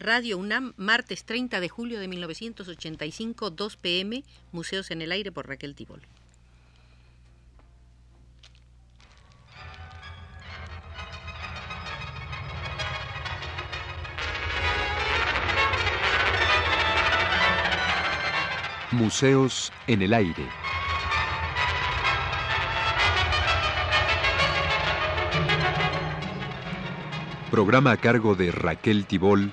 Radio UNAM, martes 30 de julio de 1985, 2 pm, Museos en el Aire por Raquel Tibol. Museos en el Aire. Programa a cargo de Raquel Tibol,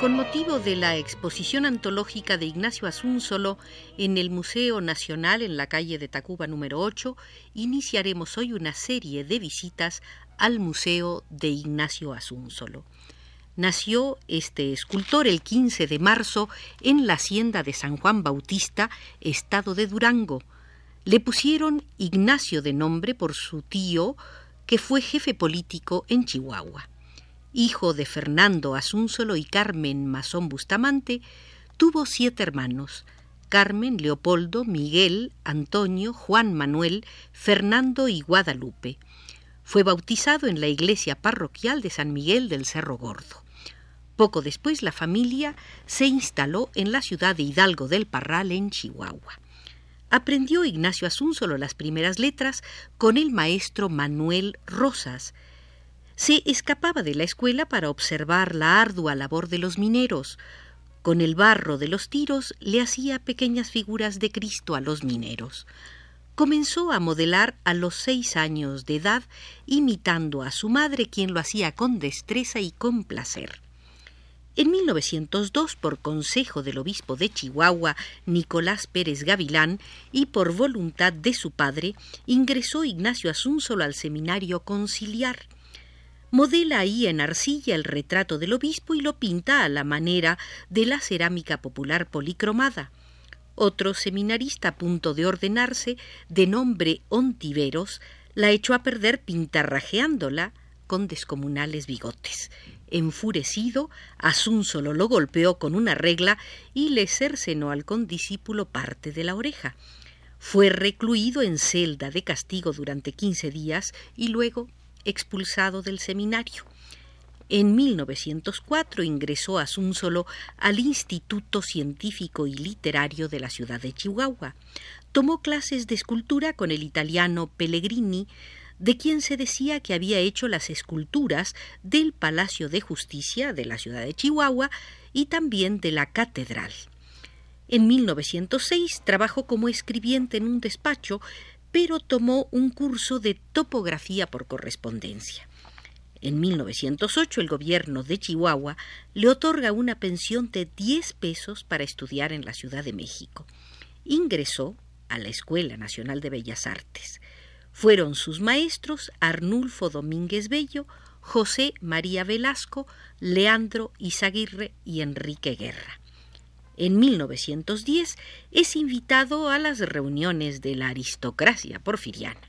Con motivo de la exposición antológica de Ignacio Asúnzolo en el Museo Nacional en la calle de Tacuba número 8, iniciaremos hoy una serie de visitas al Museo de Ignacio Asúnzolo. Nació este escultor el 15 de marzo en la hacienda de San Juan Bautista, estado de Durango. Le pusieron Ignacio de nombre por su tío, que fue jefe político en Chihuahua hijo de Fernando Asúnzolo y Carmen Masón Bustamante, tuvo siete hermanos, Carmen, Leopoldo, Miguel, Antonio, Juan Manuel, Fernando y Guadalupe. Fue bautizado en la iglesia parroquial de San Miguel del Cerro Gordo. Poco después la familia se instaló en la ciudad de Hidalgo del Parral, en Chihuahua. Aprendió Ignacio Asúnzolo las primeras letras con el maestro Manuel Rosas, se escapaba de la escuela para observar la ardua labor de los mineros. Con el barro de los tiros le hacía pequeñas figuras de Cristo a los mineros. Comenzó a modelar a los seis años de edad, imitando a su madre, quien lo hacía con destreza y con placer. En 1902, por consejo del obispo de Chihuahua, Nicolás Pérez Gavilán, y por voluntad de su padre, ingresó Ignacio Asúnzolo al seminario conciliar. Modela ahí en arcilla el retrato del obispo y lo pinta a la manera de la cerámica popular policromada. Otro seminarista a punto de ordenarse, de nombre Ontiveros, la echó a perder pintarrajeándola con descomunales bigotes. Enfurecido, Asúnzolo lo golpeó con una regla y le cercenó al condiscípulo parte de la oreja. Fue recluido en celda de castigo durante quince días y luego expulsado del seminario. En 1904 ingresó Asúnzolo al Instituto Científico y Literario de la ciudad de Chihuahua. Tomó clases de escultura con el italiano Pellegrini, de quien se decía que había hecho las esculturas del Palacio de Justicia de la ciudad de Chihuahua y también de la catedral. En 1906 trabajó como escribiente en un despacho pero tomó un curso de topografía por correspondencia. En 1908 el gobierno de Chihuahua le otorga una pensión de 10 pesos para estudiar en la Ciudad de México. Ingresó a la Escuela Nacional de Bellas Artes. Fueron sus maestros Arnulfo Domínguez Bello, José María Velasco, Leandro Izaguirre y Enrique Guerra. En 1910 es invitado a las reuniones de la aristocracia porfiriana.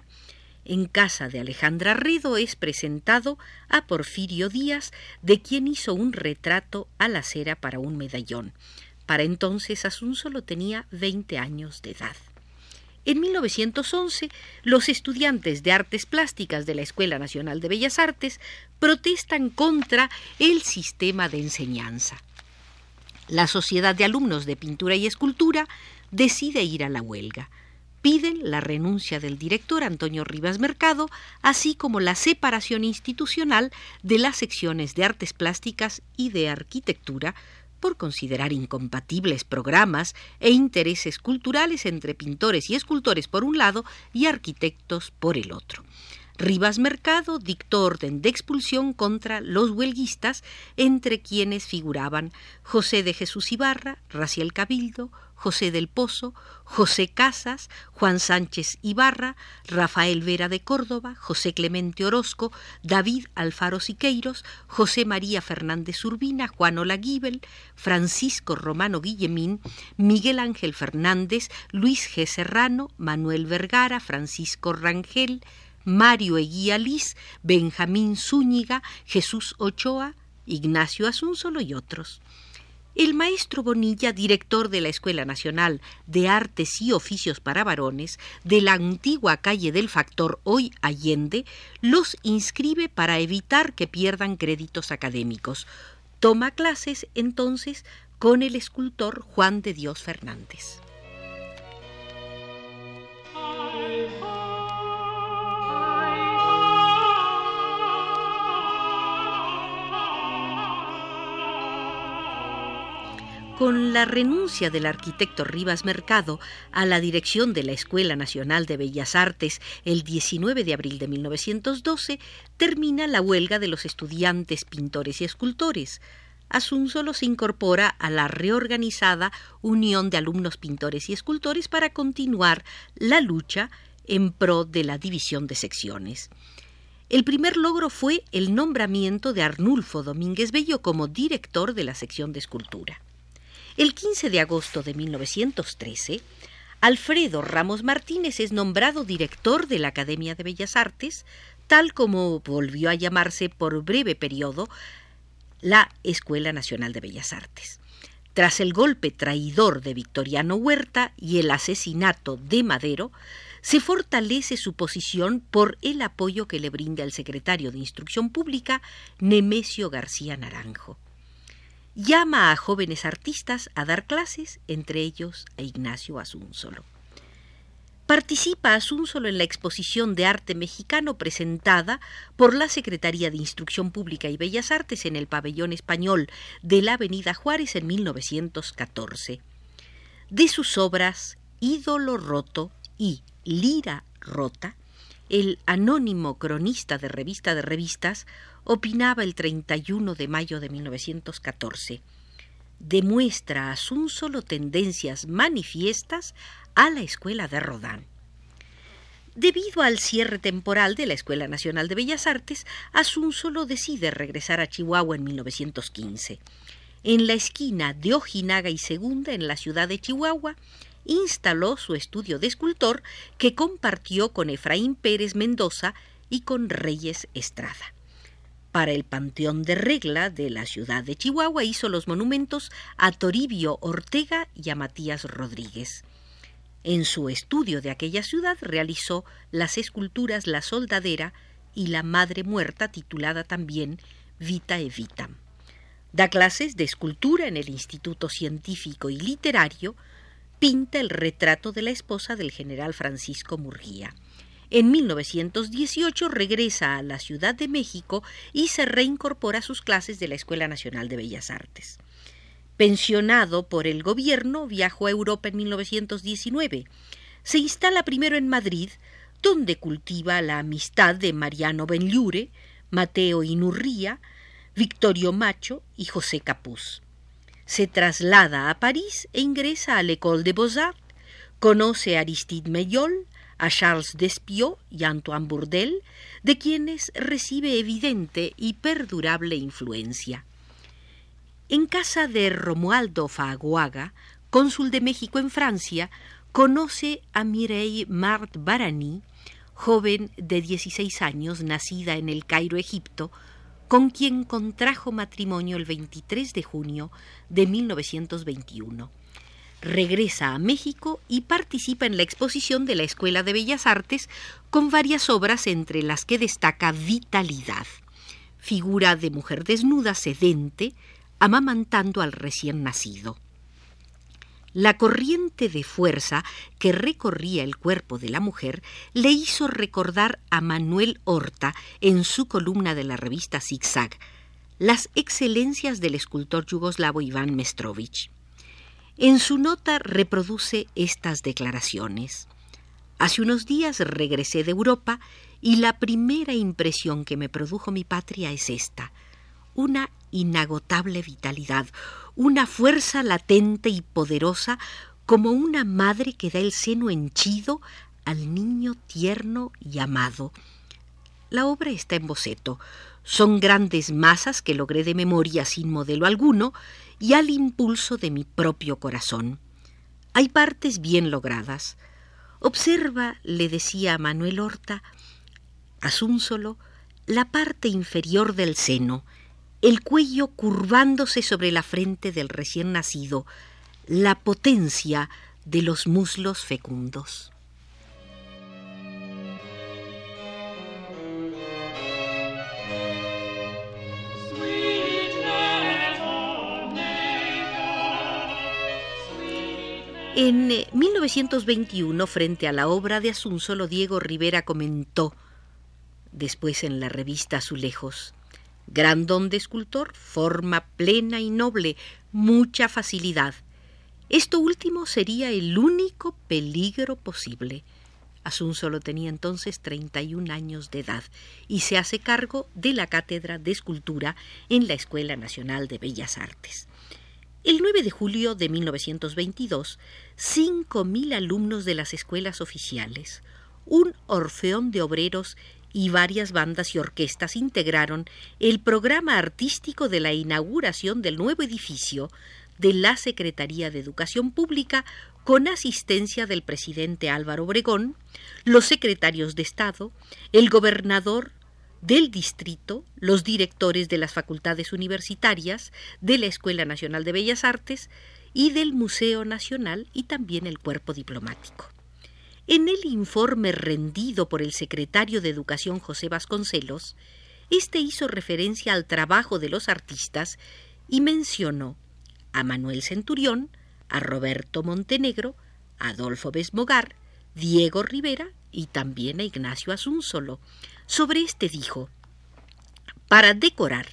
En casa de Alejandra Redo es presentado a Porfirio Díaz, de quien hizo un retrato a la cera para un medallón. Para entonces Asun solo tenía 20 años de edad. En 1911, los estudiantes de artes plásticas de la Escuela Nacional de Bellas Artes protestan contra el sistema de enseñanza. La Sociedad de Alumnos de Pintura y Escultura decide ir a la huelga. Piden la renuncia del director Antonio Rivas Mercado, así como la separación institucional de las secciones de artes plásticas y de arquitectura, por considerar incompatibles programas e intereses culturales entre pintores y escultores por un lado y arquitectos por el otro. Rivas Mercado dictó orden de expulsión contra los huelguistas, entre quienes figuraban José de Jesús Ibarra, Raciel Cabildo, José del Pozo, José Casas, Juan Sánchez Ibarra, Rafael Vera de Córdoba, José Clemente Orozco, David Alfaro Siqueiros, José María Fernández Urbina, Juan Olaguibel, Francisco Romano Guillemín, Miguel Ángel Fernández, Luis G. Serrano, Manuel Vergara, Francisco Rangel, Mario Eguía Liz, Benjamín Zúñiga, Jesús Ochoa, Ignacio Asunsolo y otros. El maestro Bonilla, director de la Escuela Nacional de Artes y Oficios para Varones de la antigua calle del Factor, hoy Allende, los inscribe para evitar que pierdan créditos académicos. Toma clases entonces con el escultor Juan de Dios Fernández. Con la renuncia del arquitecto Rivas Mercado a la dirección de la Escuela Nacional de Bellas Artes el 19 de abril de 1912, termina la huelga de los estudiantes pintores y escultores. Asunsolo se incorpora a la reorganizada Unión de Alumnos Pintores y Escultores para continuar la lucha en pro de la división de secciones. El primer logro fue el nombramiento de Arnulfo Domínguez Bello como director de la sección de escultura. El 15 de agosto de 1913, Alfredo Ramos Martínez es nombrado director de la Academia de Bellas Artes, tal como volvió a llamarse por breve periodo la Escuela Nacional de Bellas Artes. Tras el golpe traidor de Victoriano Huerta y el asesinato de Madero, se fortalece su posición por el apoyo que le brinda el secretario de Instrucción Pública, Nemesio García Naranjo llama a jóvenes artistas a dar clases, entre ellos a Ignacio Asunsolo. Participa Asunsolo en la exposición de arte mexicano presentada por la Secretaría de Instrucción Pública y Bellas Artes en el pabellón español de la Avenida Juárez en 1914. De sus obras Ídolo Roto y Lira Rota, el anónimo cronista de revista de revistas opinaba el 31 de mayo de 1914. Demuestra a solo tendencias manifiestas a la escuela de Rodin. Debido al cierre temporal de la Escuela Nacional de Bellas Artes, solo decide regresar a Chihuahua en 1915. En la esquina de Ojinaga y Segunda, en la ciudad de Chihuahua, instaló su estudio de escultor que compartió con Efraín Pérez Mendoza y con Reyes Estrada. Para el Panteón de Regla de la ciudad de Chihuahua hizo los monumentos a Toribio Ortega y a Matías Rodríguez. En su estudio de aquella ciudad realizó las esculturas La Soldadera y La Madre Muerta, titulada también Vita e Vita. Da clases de escultura en el Instituto Científico y Literario, pinta el retrato de la esposa del general Francisco Murguía. En 1918 regresa a la Ciudad de México y se reincorpora a sus clases de la Escuela Nacional de Bellas Artes. Pensionado por el gobierno, viajó a Europa en 1919. Se instala primero en Madrid, donde cultiva la amistad de Mariano Benlliure, Mateo Inurría, Victorio Macho y José Capuz. Se traslada a París e ingresa a l'École de Beaux-Arts, conoce a Aristide Meillol, a Charles Despiot y Antoine Bourdel, de quienes recibe evidente y perdurable influencia. En casa de Romualdo Faguaga, cónsul de México en Francia, conoce a Mireille Mart Barani, joven de 16 años, nacida en el Cairo, Egipto, con quien contrajo matrimonio el 23 de junio de 1921 regresa a México y participa en la exposición de la Escuela de Bellas Artes con varias obras entre las que destaca Vitalidad, figura de mujer desnuda sedente, amamantando al recién nacido. La corriente de fuerza que recorría el cuerpo de la mujer le hizo recordar a Manuel Horta en su columna de la revista Zigzag las excelencias del escultor yugoslavo Iván Mestrovich. En su nota reproduce estas declaraciones. Hace unos días regresé de Europa y la primera impresión que me produjo mi patria es esta, una inagotable vitalidad, una fuerza latente y poderosa como una madre que da el seno henchido al niño tierno y amado. La obra está en boceto. Son grandes masas que logré de memoria sin modelo alguno y al impulso de mi propio corazón. Hay partes bien logradas. Observa, le decía a Manuel Horta, solo la parte inferior del seno, el cuello curvándose sobre la frente del recién nacido, la potencia de los muslos fecundos. En 1921, eh, frente a la obra de Asunsolo, Diego Rivera comentó, después en la revista Azulejos, gran don de escultor, forma plena y noble, mucha facilidad. Esto último sería el único peligro posible. Asunsolo tenía entonces 31 años de edad y se hace cargo de la cátedra de escultura en la Escuela Nacional de Bellas Artes. El 9 de julio de 1922, 5.000 alumnos de las escuelas oficiales, un orfeón de obreros y varias bandas y orquestas integraron el programa artístico de la inauguración del nuevo edificio de la Secretaría de Educación Pública con asistencia del presidente Álvaro Obregón, los secretarios de Estado, el gobernador del distrito, los directores de las facultades universitarias, de la Escuela Nacional de Bellas Artes y del Museo Nacional y también el cuerpo diplomático. En el informe rendido por el secretario de Educación José Vasconcelos, este hizo referencia al trabajo de los artistas y mencionó a Manuel Centurión, a Roberto Montenegro, a Adolfo Besmogar, Diego Rivera y también a Ignacio Asunsolo, sobre este dijo, para decorar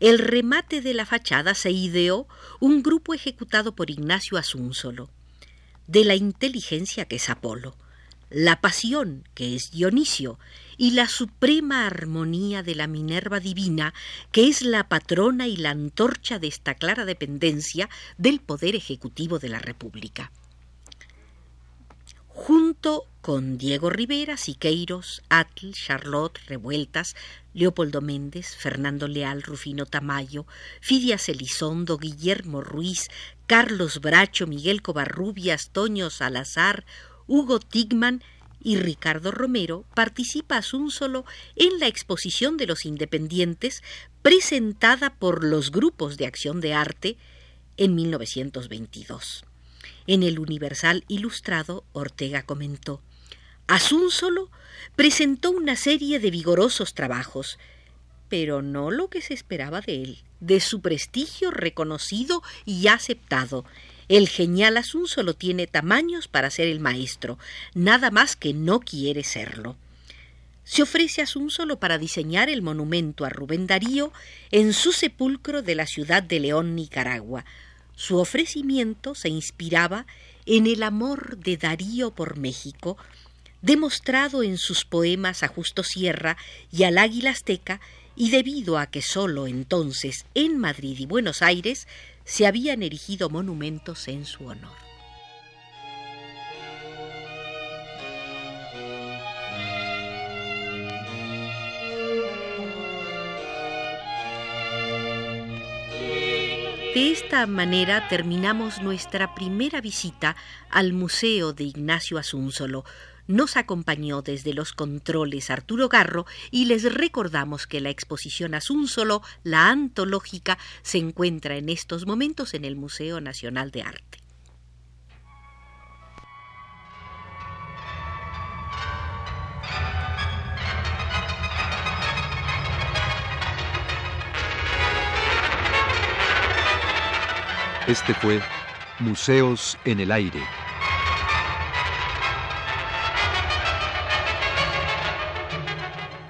el remate de la fachada se ideó un grupo ejecutado por Ignacio Asunsolo, de la inteligencia que es Apolo, la pasión que es Dionisio y la suprema armonía de la Minerva divina que es la patrona y la antorcha de esta clara dependencia del poder ejecutivo de la República. Junto con Diego Rivera, Siqueiros, Atl, Charlotte, Revueltas, Leopoldo Méndez, Fernando Leal, Rufino Tamayo, Fidias Elizondo, Guillermo Ruiz, Carlos Bracho, Miguel Covarrubias, Toño Salazar, Hugo Tigman y Ricardo Romero participa solo en la exposición de los independientes presentada por los grupos de acción de arte en 1922. En el Universal Ilustrado, Ortega comentó, Asúnsolo presentó una serie de vigorosos trabajos, pero no lo que se esperaba de él, de su prestigio reconocido y aceptado. El genial Asúnsolo tiene tamaños para ser el maestro, nada más que no quiere serlo. Se ofrece Asúnsolo para diseñar el monumento a Rubén Darío en su sepulcro de la ciudad de León, Nicaragua, su ofrecimiento se inspiraba en el amor de Darío por México, demostrado en sus poemas a Justo Sierra y al Águila Azteca, y debido a que sólo entonces en Madrid y Buenos Aires se habían erigido monumentos en su honor. De esta manera terminamos nuestra primera visita al Museo de Ignacio Asunsolo. Nos acompañó desde los controles Arturo Garro y les recordamos que la exposición Asunsolo, la antológica, se encuentra en estos momentos en el Museo Nacional de Arte. Este fue Museos en el Aire.